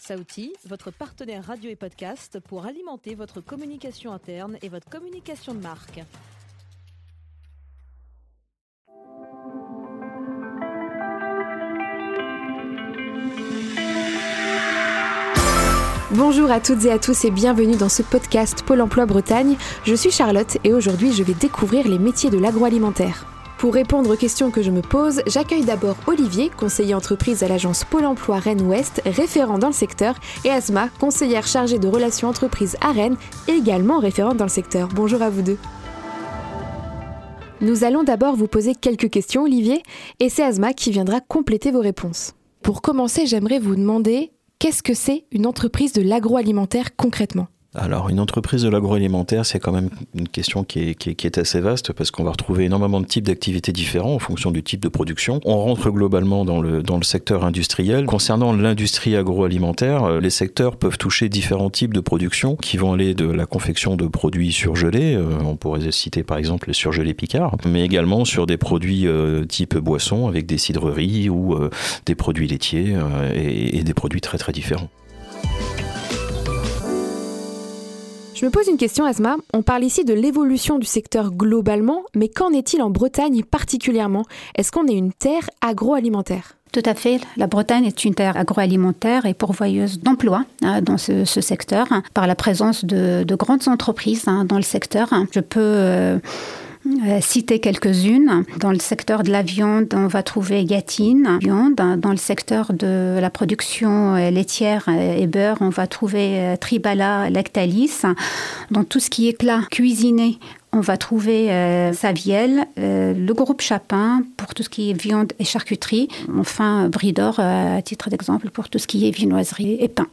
Saouti, votre partenaire radio et podcast pour alimenter votre communication interne et votre communication de marque. Bonjour à toutes et à tous et bienvenue dans ce podcast Pôle Emploi Bretagne. Je suis Charlotte et aujourd'hui je vais découvrir les métiers de l'agroalimentaire. Pour répondre aux questions que je me pose, j'accueille d'abord Olivier, conseiller entreprise à l'agence Pôle Emploi Rennes-Ouest, référent dans le secteur, et Asma, conseillère chargée de relations entreprises à Rennes, également référente dans le secteur. Bonjour à vous deux. Nous allons d'abord vous poser quelques questions, Olivier, et c'est Asma qui viendra compléter vos réponses. Pour commencer, j'aimerais vous demander qu'est-ce que c'est une entreprise de l'agroalimentaire concrètement? Alors, une entreprise de l'agroalimentaire, c'est quand même une question qui est, assez vaste parce qu'on va retrouver énormément de types d'activités différents en fonction du type de production. On rentre globalement dans le, secteur industriel. Concernant l'industrie agroalimentaire, euh, les secteurs peuvent toucher différents types de production qui vont aller de la confection de produits surgelés, euh, on pourrait citer par exemple les surgelés Picard, mais également sur des produits euh, type boisson avec des cidreries ou des produits laitiers et des produits très très différents. Je me pose une question, Asma. On parle ici de l'évolution du secteur globalement, mais qu'en est-il en Bretagne particulièrement? Est-ce qu'on est une terre agroalimentaire? Tout à fait. La Bretagne est une terre agroalimentaire et pourvoyeuse d'emplois hein, dans ce, secteur, hein, par la présence de, grandes entreprises hein, dans le secteur. Je peux euh, citer quelques-unes. Dans le secteur de la viande, on va trouver Gatine. Dans le secteur de la production euh, laitière euh, et beurre, on va trouver Tribala, Lactalis. Dans tout ce qui est plat cuisiné, on va trouver Saviel, le groupe Chapin pour tout ce qui est viande et charcuterie. Enfin, Bridor, à titre d'exemple, pour tout ce qui est vinoiserie et pain.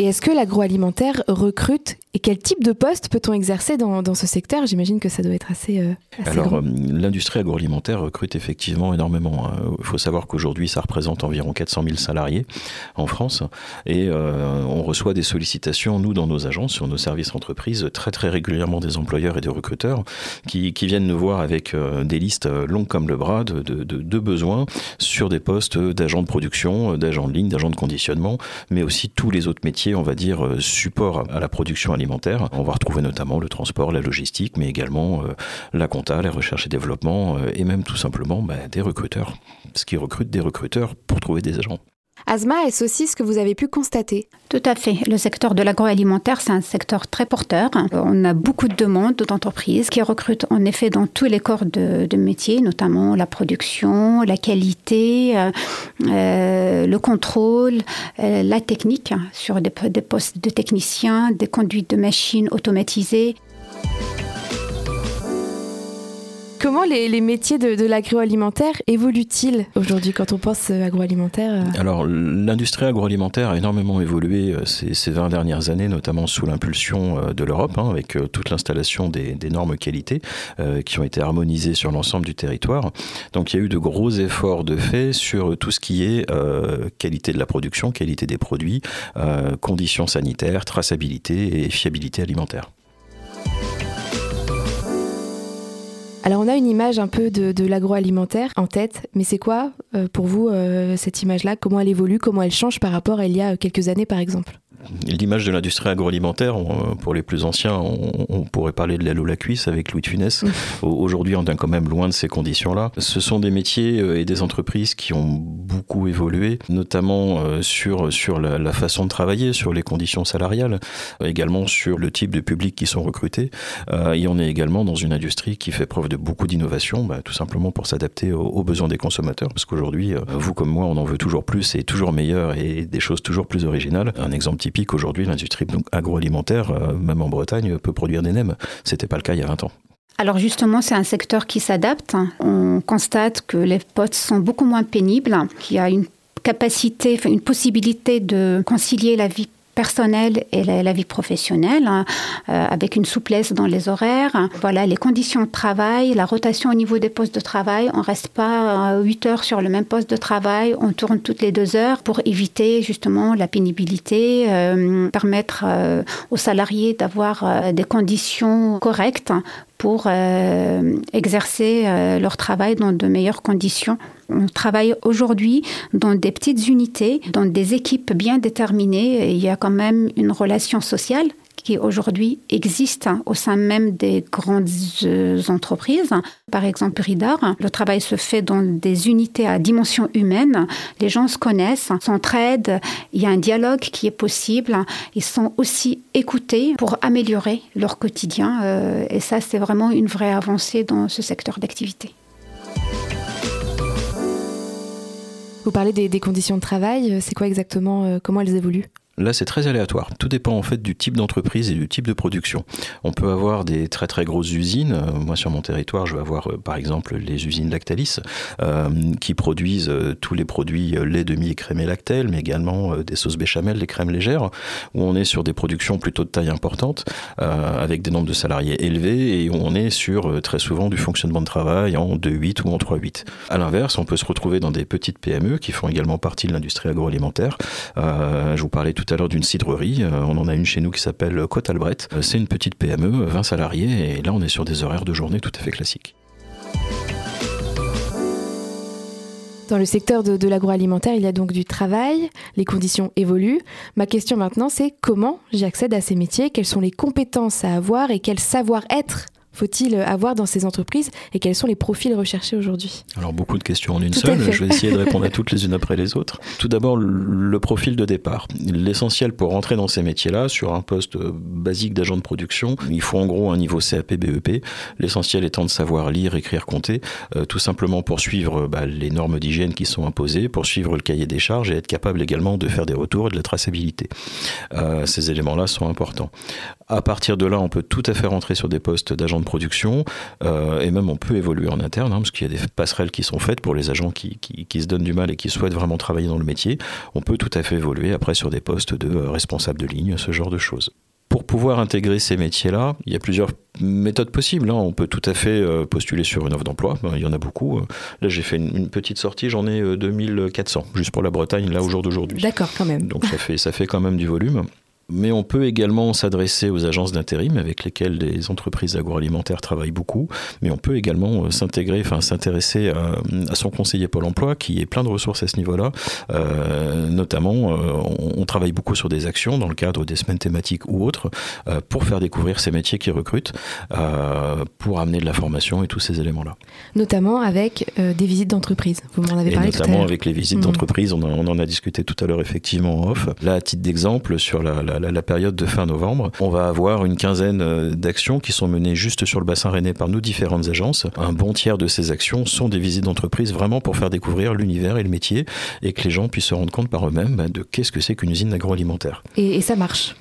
Et est-ce que l'agroalimentaire recrute et quel type de poste peut-on exercer dans, dans ce secteur? J'imagine que ça doit être assez. Euh, Alors, euh, l'industrie agroalimentaire recrute effectivement énormément. Hein. Il faut savoir qu'aujourd'hui, ça représente environ 400 000 salariés en France et euh, on reçoit des sollicitations, nous, dans nos agences, sur nos services entreprises, très très régulièrement des employeurs et des recruteurs qui, qui viennent nous voir avec des listes longues comme le bras de, de, de besoins sur des postes d'agents de production, d'agents de ligne, d'agents de conditionnement, mais aussi tous les autres métiers on va dire, euh, support à la production alimentaire. On va retrouver notamment le transport, la logistique, mais également euh, la compta, la recherche et développement, euh, et même tout simplement bah, des recruteurs. Ce qui recrute des recruteurs pour trouver des agents. Asma, est-ce aussi ce que vous avez pu constater Tout à fait. Le secteur de l'agroalimentaire, c'est un secteur très porteur. On a beaucoup de demandes d'entreprises qui recrutent en effet dans tous les corps de, métiers, notamment la production, la qualité, euh, euh, le contrôle, euh, la technique, sur des, des postes de techniciens, des conduites de machines automatisées. Comment les, métiers de, l'agroalimentaire évoluent-ils aujourd'hui quand on pense euh, agroalimentaire euh Alors, l'industrie agroalimentaire a énormément évolué euh, ces, 20 dernières années, notamment sous l'impulsion de l'Europe, hein, avec toute l'installation des, normes qualité qui ont été harmonisées sur l'ensemble du territoire. Donc, il y a eu de gros efforts de fait sur tout ce qui est qualité de la production, qualité des produits, conditions sanitaires, traçabilité et fiabilité alimentaire. Alors on a une image un peu de, l'agroalimentaire en tête, mais c'est quoi euh, pour vous euh, cette image-là? Comment elle évolue? Comment elle change par rapport à il y a quelques années par exemple? L'image de l'industrie agroalimentaire, pour les plus anciens, on, pourrait parler de l'aile ou la cuisse avec Louis de Funès. Aujourd'hui, on est quand même loin de ces conditions-là. Ce sont des métiers euh, et des entreprises qui ont beaucoup évolué, notamment euh, sur, sur la, façon de travailler, sur les conditions salariales, également sur le type de public qui sont recrutés. Euh, et on est également dans une industrie qui fait preuve de beaucoup d'innovation, bah, tout simplement pour s'adapter aux, besoins des consommateurs. Parce qu'aujourd'hui, vous comme moi, on en veut toujours plus et toujours meilleur et des choses toujours plus originales. Un exemple typique qu'aujourd'hui, l'industrie agroalimentaire, euh, même en Bretagne, peut produire des nems. C'était pas le cas il y a 20 ans. Alors justement, c'est un secteur qui s'adapte. On constate que les postes sont beaucoup moins pénibles, qu'il y a une capacité, une possibilité de concilier la vie personnelle et la, vie professionnelle, hein, euh, avec une souplesse dans les horaires. Voilà, les conditions de travail, la rotation au niveau des postes de travail. On reste pas 8 heures sur le même poste de travail, on tourne toutes les deux heures pour éviter justement la pénibilité, euh, permettre euh, aux salariés d'avoir des conditions correctes pour exercer leur travail dans de meilleures conditions On travaille aujourd'hui dans des petites unités, dans des équipes bien déterminées. Il y a quand même une relation sociale qui aujourd'hui existe au sein même des grandes euh, entreprises. Par exemple, RIDAR, le travail se fait dans des unités à dimension humaine. Les gens se connaissent, s'entraident, il y a un dialogue qui est possible. Ils sont aussi écoutés pour améliorer leur quotidien. Euh, et ça, c'est vraiment une vraie avancée dans ce secteur d'activité. Vous parlez des, conditions de travail, c'est quoi exactement, euh, comment elles évoluent? Là, c'est très aléatoire. Tout dépend en fait du type d'entreprise et du type de production. On peut avoir des très très grosses usines. Euh, moi, sur mon territoire, je vais avoir euh, par exemple les usines Lactalis euh, qui produisent tous les produits lait, demi et crémé Lactel, mais également des sauces béchamel, des crèmes légères, où on est sur des productions plutôt de taille importante, avec des nombres de salariés élevés et où on est sur très souvent du fonctionnement de travail en 2-8 ou en 3-8. À l'inverse, on peut se retrouver dans des petites PME qui font également partie de l'industrie agroalimentaire. je vous parlais tout à l'heure d'une cidrerie. Euh, on en a une chez nous qui s'appelle Côte Albret. Euh, c'est une petite PME, 20 salariés, et là on est sur des horaires de journée tout à fait classiques. Dans le secteur de, de l'agroalimentaire, il y a donc du travail, les conditions évoluent. Ma question maintenant, c'est comment j'y accède à ces métiers, quelles sont les compétences à avoir et quel savoir-être faut-il avoir dans ces entreprises et quels sont les profils recherchés aujourd'hui? Alors beaucoup de questions en une Tout seule, je vais essayer de répondre à toutes les unes après les autres. Tout d'abord, le profil de départ. L'essentiel pour rentrer dans ces métiers-là, sur un poste basique d'agent de production, il faut en gros un niveau CAP, BEP. L'essentiel étant de savoir lire, écrire, compter, euh, tout simplement pour suivre bah, les normes d'hygiène qui sont imposées, pour suivre le cahier des charges et être capable également de faire des retours et de la traçabilité. Euh, ces éléments-là sont importants. À partir de là, on peut tout à fait rentrer sur des postes d'agent de production euh, et même on peut évoluer en interne, hein, parce qu'il y a des passerelles qui sont faites pour les agents qui, qui, qui, se donnent du mal et qui souhaitent vraiment travailler dans le métier. On peut tout à fait évoluer après sur des postes de euh, responsable de ligne, ce genre de choses. Pour pouvoir intégrer ces métiers-là, il y a plusieurs méthodes possibles. Hein. On peut tout à fait euh, postuler sur une offre d'emploi. Il y en a beaucoup. Là, j'ai fait une, une, petite sortie. J'en ai 2400, juste pour la Bretagne, là, au jour d'aujourd'hui. D'accord, quand même. Donc, ça fait, ça fait quand même du volume. Mais on peut également s'adresser aux agences d'intérim avec lesquelles les entreprises agroalimentaires travaillent beaucoup. Mais on peut également euh, s'intégrer, enfin s'intéresser à, à, son conseiller Pôle Emploi qui est plein de ressources à ce niveau-là. Euh, notamment, euh, on, on, travaille beaucoup sur des actions dans le cadre des semaines thématiques ou autres euh, pour faire découvrir ces métiers qui recrutent, pour amener de la formation et tous ces éléments-là. Notamment avec des visites d'entreprise. Vous m'en avez et parlé notamment avec les visites mmh. d'entreprise. On, on, en a discuté tout à l'heure effectivement en off. Là, à titre d'exemple, sur la, la la, la, période de fin novembre. On va avoir une quinzaine euh, d'actions qui sont menées juste sur le bassin rennais par nos différentes agences. Un bon tiers de ces actions sont des visites d'entreprise vraiment pour faire découvrir l'univers et le métier et que les gens puissent se rendre compte par eux-mêmes bah, de qu'est-ce que c'est qu'une usine agroalimentaire. Et, et ça marche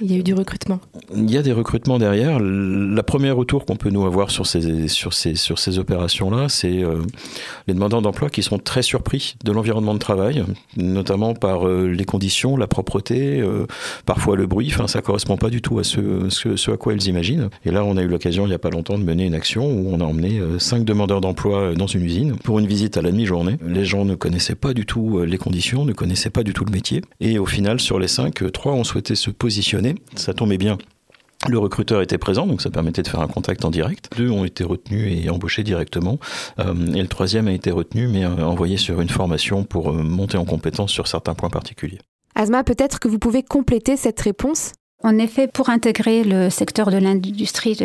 il y a eu du recrutement. Il y a des recrutements derrière. La première retour qu'on peut nous avoir sur ces, sur ces, sur ces opérations-là, c'est euh, les demandeurs d'emploi qui sont très surpris de l'environnement de travail, notamment par euh, les conditions, la propreté, euh, parfois le bruit. Enfin, ça correspond pas du tout à ce, à quoi ils imaginent. Et là, on a eu l'occasion, il n'y a pas longtemps, de mener une action où on a emmené cinq demandeurs d'emploi dans une usine pour une visite à la demi-journée. Les gens ne connaissaient pas du tout les conditions, ne connaissaient pas du tout le métier. Et au final, sur les cinq, trois ont souhaité se positionner ça tombait bien. Le recruteur était présent, donc ça permettait de faire un contact en direct. Deux ont été retenus et embauchés directement. Euh, et le troisième a été retenu, mais euh, envoyé sur une formation pour euh, monter en compétence sur certains points particuliers. Asma, peut-être que vous pouvez compléter cette réponse? En effet, pour intégrer le secteur de l'industrie,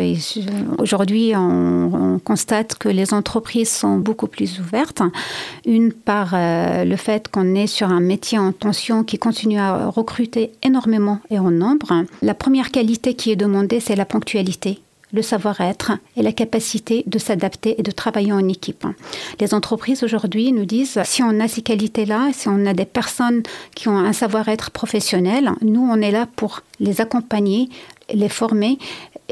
aujourd'hui, on, on, constate que les entreprises sont beaucoup plus ouvertes. Une par euh, le fait qu'on est sur un métier en tension qui continue à recruter énormément et en nombre. La première qualité qui est demandée, c'est la ponctualité le savoir-être et la capacité de s'adapter et de travailler en équipe. Les entreprises aujourd'hui nous disent si on a ces qualités-là, si on a des personnes qui ont un savoir-être professionnel, nous on est là pour les accompagner, les former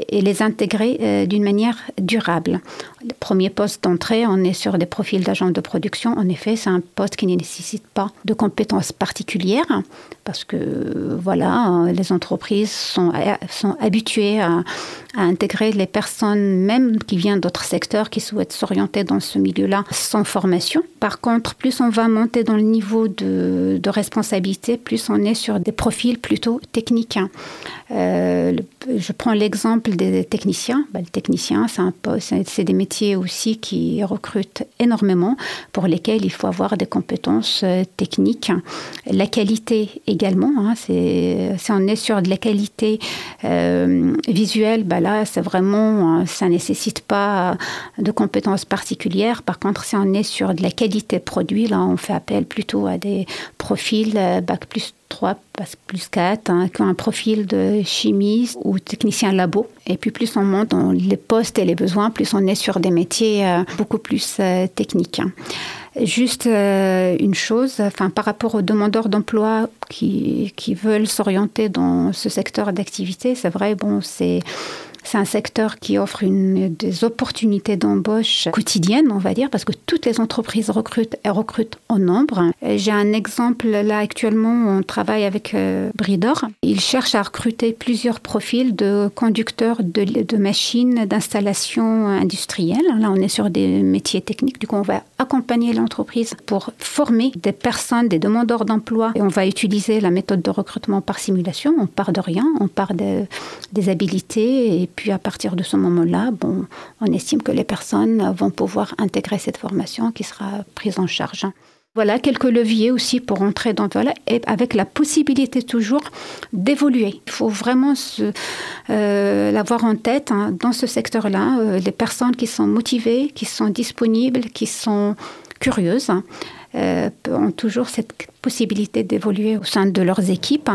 et les intégrer euh, d'une manière durable. Le premier poste d'entrée, on est sur des profils d'agents de production. En effet, c'est un poste qui ne nécessite pas de compétences particulières parce que voilà, les entreprises sont, sont habituées à, intégrer les personnes, même qui viennent d'autres secteurs, qui souhaitent s'orienter dans ce milieu-là sans formation. Par contre, plus on va monter dans le niveau de, responsabilité, plus on est sur des profils plutôt techniques. Euh, je prends l'exemple des techniciens. Bah, le technicien, c'est des métiers aussi qui recrutent énormément, pour lesquels il faut avoir des compétences euh, techniques. La qualité également, hein, si on est sur de la qualité euh, visuelle, bah là, c'est vraiment, hein, ça nécessite pas de compétences particulières. Par contre, si on est sur de la qualité produit, là, on fait appel plutôt à des profils euh, bac plus 3, plus 4, hein, profil de chimiste ou technicien labo. Et puis plus on monte dans les postes et les besoins, plus on est sur des métiers euh, beaucoup plus euh, techniques. Juste euh, une chose, enfin, par rapport aux demandeurs d'emploi qui, qui veulent s'orienter dans ce secteur d'activité, c'est vrai, bon, c'est c'est un secteur qui offre des opportunités d'embauche quotidiennes, on va dire, parce que toutes les entreprises recrutent et recrutent en nombre. J'ai un exemple là actuellement, on travaille avec euh, Bridor. Ils cherchent à recruter plusieurs profils de conducteurs de, machines d'installation industrielle. Là, on est sur des métiers techniques. Du coup, on va accompagner l'entreprise pour former des personnes, des demandeurs d'emploi. Et on va utiliser la méthode de recrutement par simulation. On part de rien, on part de, des habilités et puis à partir de ce moment-là, bon, on estime que les personnes vont pouvoir intégrer cette formation qui sera prise en charge. Voilà quelques leviers aussi pour entrer dans voilà et avec la possibilité toujours d'évoluer. Il faut vraiment euh, l'avoir en tête hein, dans ce secteur-là. Euh, les personnes qui sont motivées, qui sont disponibles, qui sont curieuses hein, euh, ont toujours cette possibilité d'évoluer au sein de leurs équipes.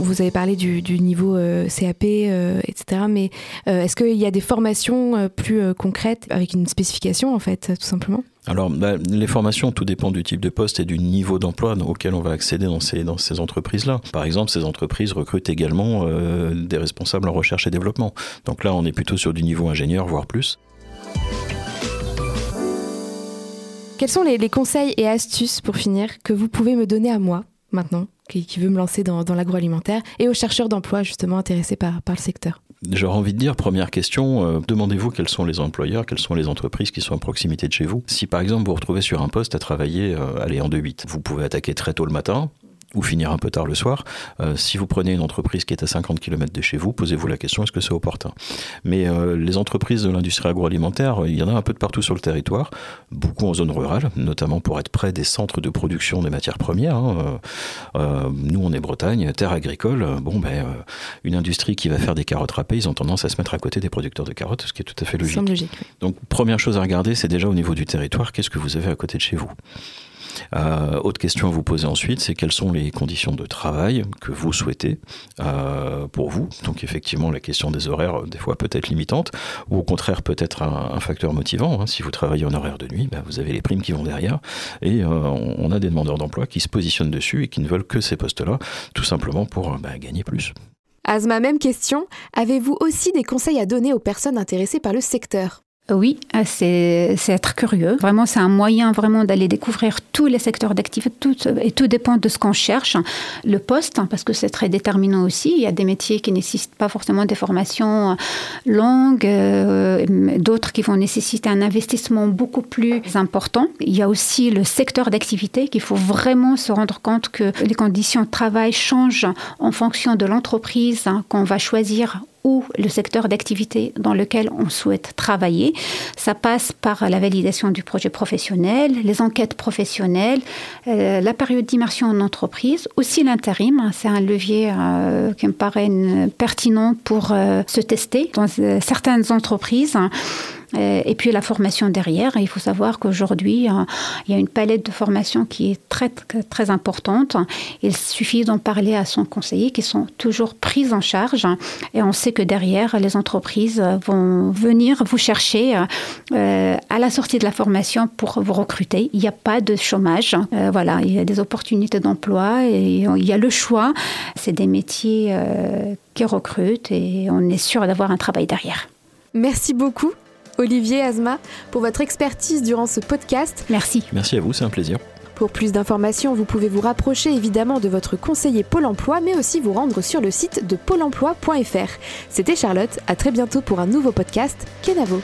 Vous avez parlé du, niveau euh, CAP, euh, etc. Mais euh, est-ce qu'il y a des formations plus concrètes avec une spécification, en fait, tout simplement? Alors, bah, les formations, tout dépend du type de poste et du niveau d'emploi auquel on va accéder dans ces, dans ces entreprises-là. Par exemple, ces entreprises recrutent également des responsables en recherche et développement. Donc là, on est plutôt sur du niveau ingénieur, voire plus. Quels sont les conseils et astuces, pour finir, que vous pouvez me donner à moi maintenant? Qui, veut me lancer dans, l'agroalimentaire et aux chercheurs d'emploi justement intéressés par, le secteur J'aurais envie de dire, première question, euh, demandez-vous quels sont les employeurs, quelles sont les entreprises qui sont à proximité de chez vous. Si par exemple vous vous retrouvez sur un poste à travailler, euh, allez, en 2-8, vous pouvez attaquer très tôt le matin, ou finir un peu tard le soir. Euh, si vous prenez une entreprise qui est à 50 km de chez vous, posez-vous la question est-ce que c'est opportun? Mais euh, les entreprises de l'industrie agroalimentaire, il y en a un peu de partout sur le territoire, beaucoup en zone rurale, notamment pour être près des centres de production des matières premières. Hein. Euh, nous, on est Bretagne, terre agricole. Bon, ben, une industrie qui va faire des carottes râpées, ils ont tendance à se mettre à côté des producteurs de carottes, ce qui est tout à fait logique. logique. Donc, première chose à regarder, c'est déjà au niveau du territoire, qu'est-ce que vous avez à côté de chez vous? Euh, autre question à vous poser ensuite, c'est quelles sont les conditions de travail que vous souhaitez euh, pour vous? Donc effectivement, la question des horaires, des fois peut être limitante, ou au contraire peut être un, facteur motivant. Hein. Si vous travaillez en horaire de nuit, bah, vous avez les primes qui vont derrière, et euh, on a des demandeurs d'emploi qui se positionnent dessus et qui ne veulent que ces postes-là, tout simplement pour bah, gagner plus. Asma, même question. Avez-vous aussi des conseils à donner aux personnes intéressées par le secteur? Oui, euh, c'est être curieux. Vraiment, c'est un moyen vraiment d'aller découvrir tous les secteurs d'activité tout, et tout dépend de ce qu'on cherche. Le poste, hein, parce que c'est très déterminant aussi. Il y a des métiers qui nécessitent pas forcément des formations euh, longues, euh, d'autres qui vont nécessiter un investissement beaucoup plus important. Il y a aussi le secteur d'activité qu'il faut vraiment se rendre compte que les conditions de travail changent en fonction de l'entreprise hein, qu'on va choisir ou le secteur d'activité dans lequel on souhaite travailler. Ça passe par la validation du projet professionnel, les enquêtes professionnelles, euh, la période d'immersion en entreprise, aussi l'intérim. C'est un levier euh, qui me paraît pertinent pour euh, se tester dans certaines entreprises. Et puis la formation derrière. Il faut savoir qu'aujourd'hui, euh, il y a une palette de formation qui est très, très importante. Il suffit d'en parler à son conseiller qui sont toujours prises en charge. Et on sait que derrière, les entreprises vont venir vous chercher euh, à la sortie de la formation pour vous recruter. Il n'y a pas de chômage. voilà, il y a des opportunités d'emploi et il y a le choix. C'est des métiers qui recrutent et on est sûr d'avoir un travail derrière. Merci beaucoup. Olivier Azma, pour votre expertise durant ce podcast. Merci. Merci à vous, c'est un plaisir. Pour plus d'informations, vous pouvez vous rapprocher évidemment de votre conseiller Pôle emploi, mais aussi vous rendre sur le site de pôle emploi.fr. C'était Charlotte, à très bientôt pour un nouveau podcast. Kenavo.